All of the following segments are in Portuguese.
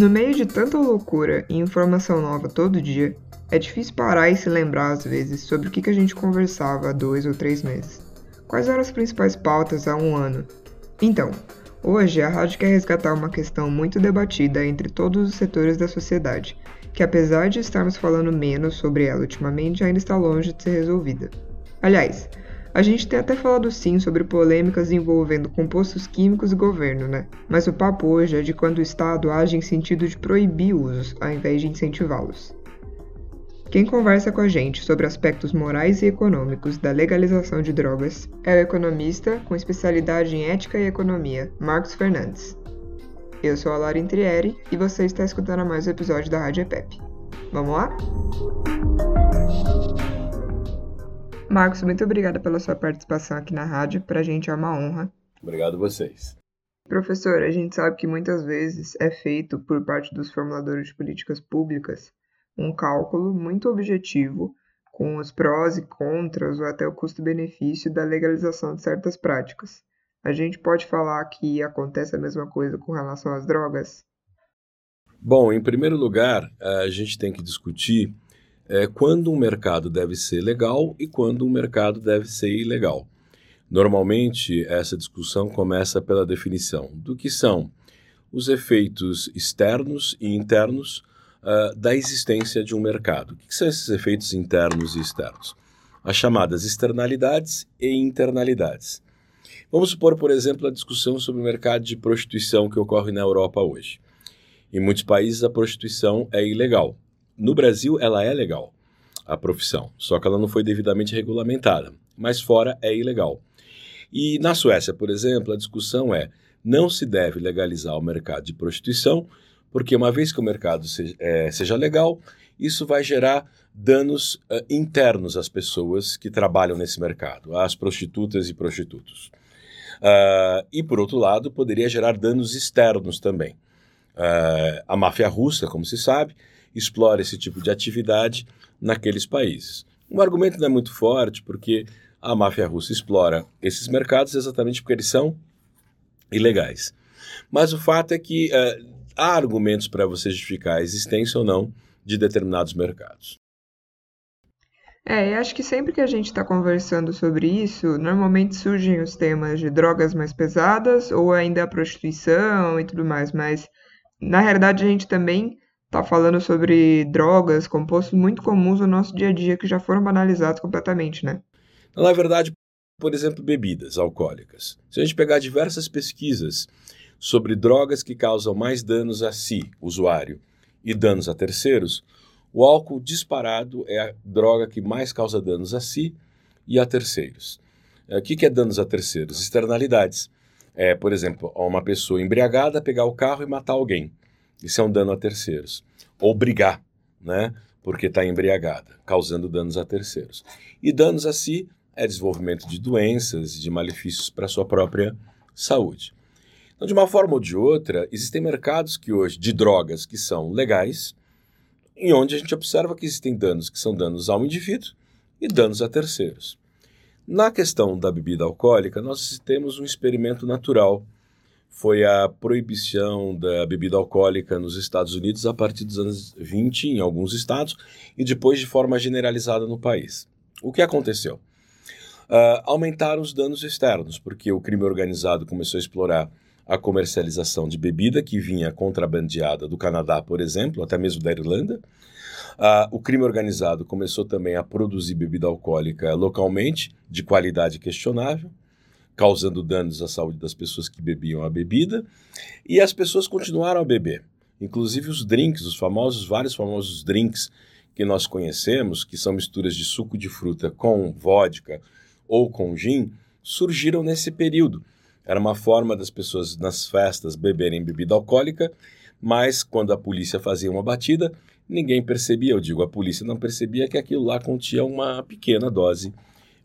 No meio de tanta loucura e informação nova todo dia, é difícil parar e se lembrar às vezes sobre o que a gente conversava há dois ou três meses. Quais eram as principais pautas há um ano? Então, hoje a rádio quer resgatar uma questão muito debatida entre todos os setores da sociedade, que apesar de estarmos falando menos sobre ela ultimamente, ainda está longe de ser resolvida. Aliás, a gente tem até falado sim sobre polêmicas envolvendo compostos químicos e governo, né? Mas o papo hoje é de quando o Estado age em sentido de proibir usos, ao invés de incentivá-los. Quem conversa com a gente sobre aspectos morais e econômicos da legalização de drogas é o economista com especialidade em ética e economia, Marcos Fernandes. Eu sou a Laura Intrieri e você está escutando mais um episódio da Rádio EPEP. Vamos lá? Marcos, muito obrigada pela sua participação aqui na rádio. Para a gente é uma honra. Obrigado a vocês. Professor, a gente sabe que muitas vezes é feito por parte dos formuladores de políticas públicas um cálculo muito objetivo com os prós e contras ou até o custo-benefício da legalização de certas práticas. A gente pode falar que acontece a mesma coisa com relação às drogas? Bom, em primeiro lugar, a gente tem que discutir é, quando um mercado deve ser legal e quando um mercado deve ser ilegal. Normalmente, essa discussão começa pela definição do que são os efeitos externos e internos uh, da existência de um mercado. O que são esses efeitos internos e externos? As chamadas externalidades e internalidades. Vamos supor, por exemplo, a discussão sobre o mercado de prostituição que ocorre na Europa hoje. Em muitos países, a prostituição é ilegal. No Brasil, ela é legal, a profissão, só que ela não foi devidamente regulamentada, mas fora é ilegal. E na Suécia, por exemplo, a discussão é: não se deve legalizar o mercado de prostituição, porque uma vez que o mercado seja, é, seja legal, isso vai gerar danos uh, internos às pessoas que trabalham nesse mercado, às prostitutas e prostitutos. Uh, e, por outro lado, poderia gerar danos externos também. Uh, a máfia russa, como se sabe, explora esse tipo de atividade naqueles países. Um argumento não é muito forte, porque a máfia russa explora esses mercados exatamente porque eles são ilegais. Mas o fato é que uh, há argumentos para você justificar a existência ou não de determinados mercados. É, eu acho que sempre que a gente está conversando sobre isso, normalmente surgem os temas de drogas mais pesadas ou ainda a prostituição e tudo mais, mas na realidade a gente também está falando sobre drogas, compostos muito comuns no nosso dia a dia que já foram banalizados completamente, né? Na verdade, por exemplo, bebidas alcoólicas. Se a gente pegar diversas pesquisas sobre drogas que causam mais danos a si, usuário, e danos a terceiros, o álcool disparado é a droga que mais causa danos a si e a terceiros. É, o que é danos a terceiros? Externalidades. É, por exemplo, uma pessoa embriagada pegar o carro e matar alguém. Isso é um dano a terceiros. Ou brigar, né? Porque está embriagada, causando danos a terceiros. E danos a si é desenvolvimento de doenças, de malefícios para a sua própria saúde. Então, de uma forma ou de outra, existem mercados que hoje de drogas que são legais, em onde a gente observa que existem danos que são danos ao indivíduo e danos a terceiros. Na questão da bebida alcoólica, nós temos um experimento natural foi a proibição da bebida alcoólica nos Estados Unidos a partir dos anos 20 em alguns estados e depois de forma generalizada no país. O que aconteceu? Uh, aumentaram os danos externos, porque o crime organizado começou a explorar a comercialização de bebida que vinha contrabandeada do Canadá, por exemplo, até mesmo da Irlanda. Uh, o crime organizado começou também a produzir bebida alcoólica localmente, de qualidade questionável causando danos à saúde das pessoas que bebiam a bebida, e as pessoas continuaram a beber. Inclusive os drinks, os famosos, vários famosos drinks que nós conhecemos, que são misturas de suco de fruta com vodka ou com gin, surgiram nesse período. Era uma forma das pessoas nas festas beberem bebida alcoólica, mas quando a polícia fazia uma batida, ninguém percebia, eu digo, a polícia não percebia que aquilo lá continha uma pequena dose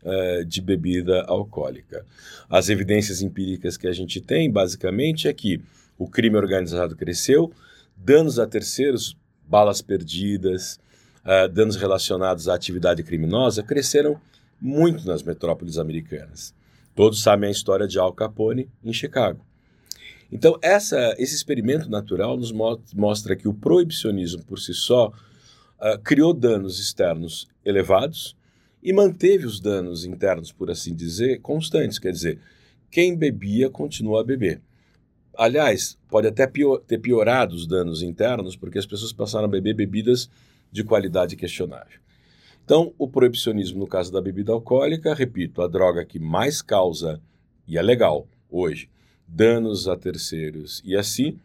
uh, de bebida alcoólica. As evidências empíricas que a gente tem, basicamente, é que o crime organizado cresceu, danos a terceiros, balas perdidas, uh, danos relacionados à atividade criminosa cresceram muito nas metrópoles americanas. Todos sabem a história de Al Capone em Chicago. Então, essa, esse experimento natural nos mostra que o proibicionismo por si só uh, criou danos externos elevados e manteve os danos internos, por assim dizer, constantes. Quer dizer, quem bebia continua a beber. Aliás, pode até pior, ter piorado os danos internos, porque as pessoas passaram a beber bebidas de qualidade questionável. Então, o proibicionismo no caso da bebida alcoólica, repito, a droga que mais causa, e é legal hoje, danos a terceiros e assim,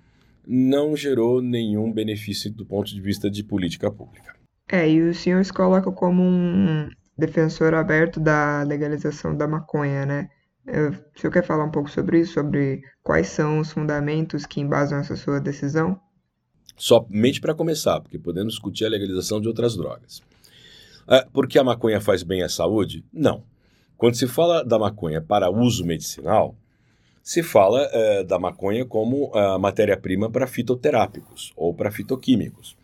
não gerou nenhum benefício do ponto de vista de política pública. É, e o senhor se coloca como um defensor aberto da legalização da maconha, né? O senhor quer falar um pouco sobre isso, sobre quais são os fundamentos que embasam essa sua decisão? Somente para começar, porque podemos discutir a legalização de outras drogas. É, porque a maconha faz bem à saúde? Não. Quando se fala da maconha para uso medicinal, se fala é, da maconha como a matéria-prima para fitoterápicos ou para fitoquímicos,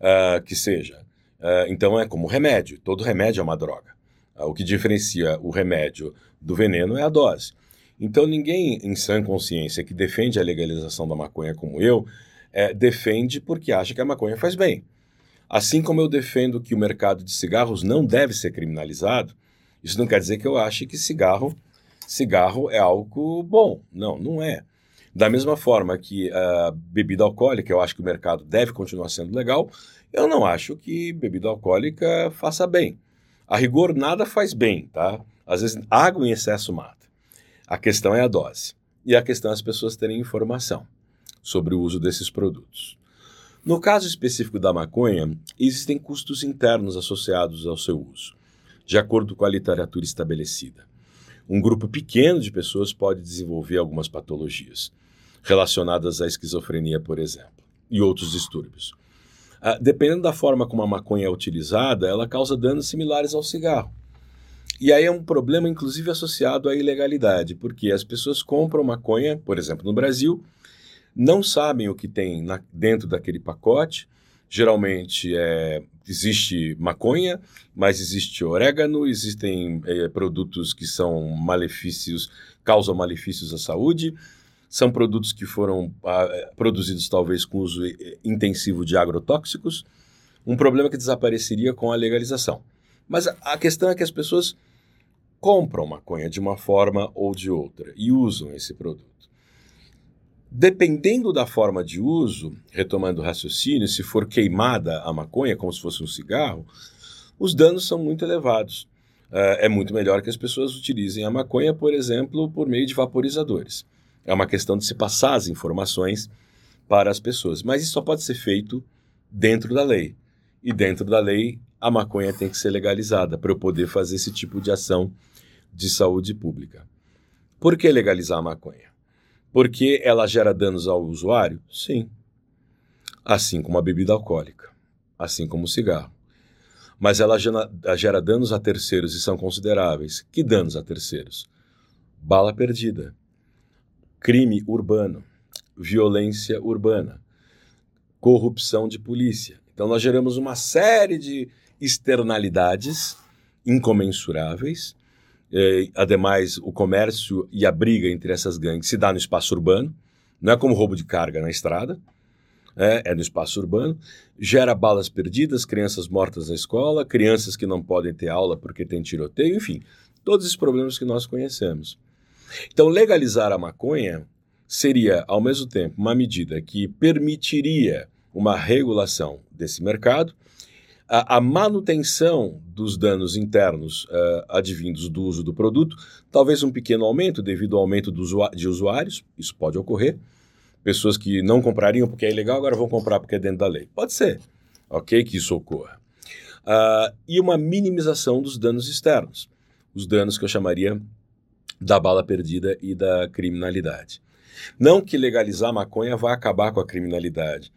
é, que seja. É, então é como remédio, todo remédio é uma droga. É, o que diferencia o remédio do veneno é a dose. Então ninguém em sã consciência que defende a legalização da maconha como eu, é, defende porque acha que a maconha faz bem. Assim como eu defendo que o mercado de cigarros não deve ser criminalizado, isso não quer dizer que eu ache que cigarro cigarro é algo bom. Não, não é. Da mesma forma que a bebida alcoólica, eu acho que o mercado deve continuar sendo legal, eu não acho que bebida alcoólica faça bem. A rigor, nada faz bem, tá? Às vezes, água em excesso mata. A questão é a dose. E a questão é as pessoas terem informação sobre o uso desses produtos. No caso específico da maconha, existem custos internos associados ao seu uso, de acordo com a literatura estabelecida um grupo pequeno de pessoas pode desenvolver algumas patologias relacionadas à esquizofrenia, por exemplo, e outros distúrbios. Ah, dependendo da forma como a maconha é utilizada, ela causa danos similares ao cigarro. E aí é um problema, inclusive, associado à ilegalidade, porque as pessoas compram maconha, por exemplo, no Brasil, não sabem o que tem na, dentro daquele pacote, geralmente é, existe maconha, mas existe orégano, existem é, produtos que são malefícios, causam malefícios à saúde, são produtos que foram ah, produzidos talvez com uso é, intensivo de agrotóxicos, um problema que desapareceria com a legalização. Mas a, questão é que as pessoas compram maconha de uma forma ou de outra e usam esse produto. Dependendo da forma de uso, retomando o raciocínio, se for queimada a maconha como se fosse um cigarro, os danos são muito elevados. Uh, é muito melhor que as pessoas utilizem a maconha, por exemplo, por meio de vaporizadores. É uma questão de se passar as informações para as pessoas. Mas isso só pode ser feito dentro da lei. E dentro da lei, a maconha tem que ser legalizada para eu poder fazer esse tipo de ação de saúde pública. Por que legalizar a maconha? Porque ela gera danos ao usuário? Sim. Assim como a bebida alcoólica, assim como o cigarro. Mas ela gera, danos a terceiros e são consideráveis. Que danos a terceiros? Bala perdida, crime urbano, violência urbana, corrupção de polícia. Então nós geramos uma série de externalidades incomensuráveis é, ademais, o comércio e a briga entre essas gangues se dá no espaço urbano, não é como roubo de carga na estrada, é, é no espaço urbano, gera balas perdidas, crianças mortas na escola, crianças que não podem ter aula porque tem tiroteio, enfim, todos esses problemas que nós conhecemos. Então, legalizar a maconha seria, ao mesmo tempo, uma medida que permitiria uma regulação desse mercado a, a manutenção dos danos internos uh, advindos do uso do produto, talvez um pequeno aumento devido ao aumento de usuários, isso pode ocorrer. Pessoas que não comprariam porque é ilegal, agora vão comprar porque é dentro da lei. Pode ser, ok, que isso ocorra. Uh, e uma minimização dos danos externos, os danos que eu chamaria da bala perdida e da criminalidade. Não que legalizar maconha vá acabar com a criminalidade,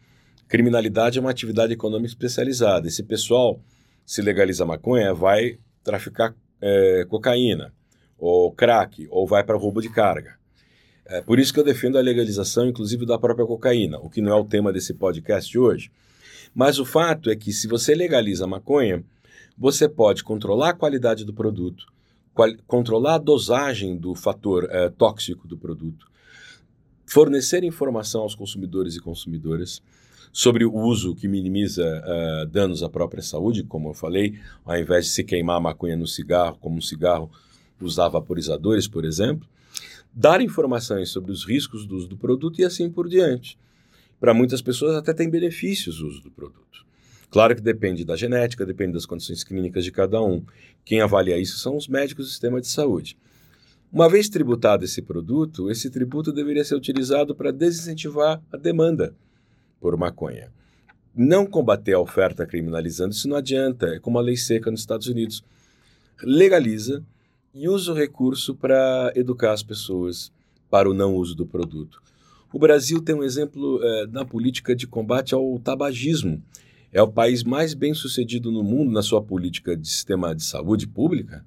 Criminalidade é uma atividade econômica especializada. Esse pessoal, se legaliza maconha, vai traficar é, cocaína, ou crack, ou vai para roubo de carga. É por isso que eu defendo a legalização, inclusive, da própria cocaína, o que não é o tema desse podcast de hoje. Mas o fato é que se você legaliza a maconha, você pode controlar a qualidade do produto, controlar a dosagem do fator é, tóxico do produto, fornecer informação aos consumidores e consumidoras sobre o uso que minimiza uh, danos à própria saúde, como eu falei, ao invés de se queimar a maconha no cigarro, como um cigarro usar vaporizadores, por exemplo, dar informações sobre os riscos do uso do produto e assim por diante. Para muitas pessoas até tem benefícios o uso do produto. Claro que depende da genética, depende das condições clínicas de cada um. Quem avalia isso são os médicos do sistema de saúde. Uma vez tributado esse produto, esse tributo deveria ser utilizado para desincentivar a demanda por maconha. Não combater a oferta criminalizando isso não adianta, é como a lei seca nos Estados Unidos. Legaliza e usa o recurso para educar as pessoas para o não uso do produto. O Brasil tem um exemplo é, na política de combate ao tabagismo é o país mais bem sucedido no mundo na sua política de sistema de saúde pública,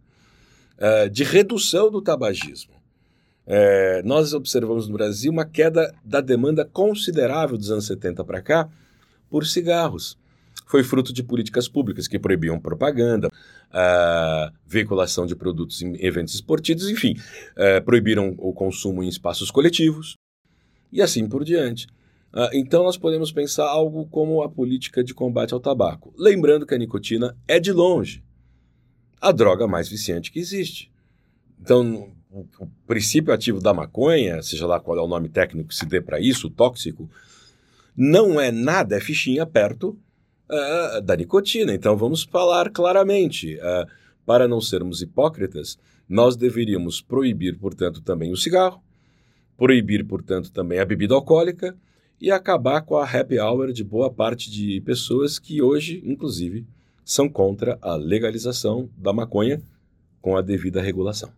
uh, de redução do tabagismo. É, nós observamos no Brasil uma queda da demanda considerável dos anos 70 para cá por cigarros. Foi fruto de políticas públicas que proibiam propaganda, a veiculação de produtos em eventos esportivos, enfim, uh, proibiram o consumo em espaços coletivos e assim por diante. Uh, então, nós podemos pensar algo como a política de combate ao tabaco. Lembrando que a nicotina é, de longe, a droga mais viciante que existe. Então, o, o princípio ativo da maconha, seja lá qual é o nome técnico que se dê para isso, tóxico, não é nada, é fichinha perto uh, da nicotina. Então, vamos falar claramente. Uh, para não sermos hipócritas, nós deveríamos proibir, portanto, também o cigarro, proibir, portanto, também a bebida alcoólica e acabar com a happy hour de boa parte de pessoas que hoje, inclusive, são contra a legalização da maconha com a devida regulação.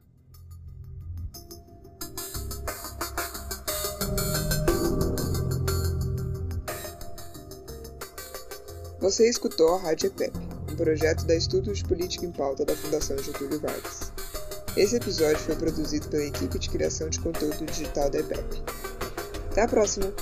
Você escutou a Rádio EPEP, um projeto da Estudo de Política em Pauta da Fundação Getúlio Vargas. Esse episódio foi produzido pela equipe de criação de conteúdo digital da EPEP. Até a próxima!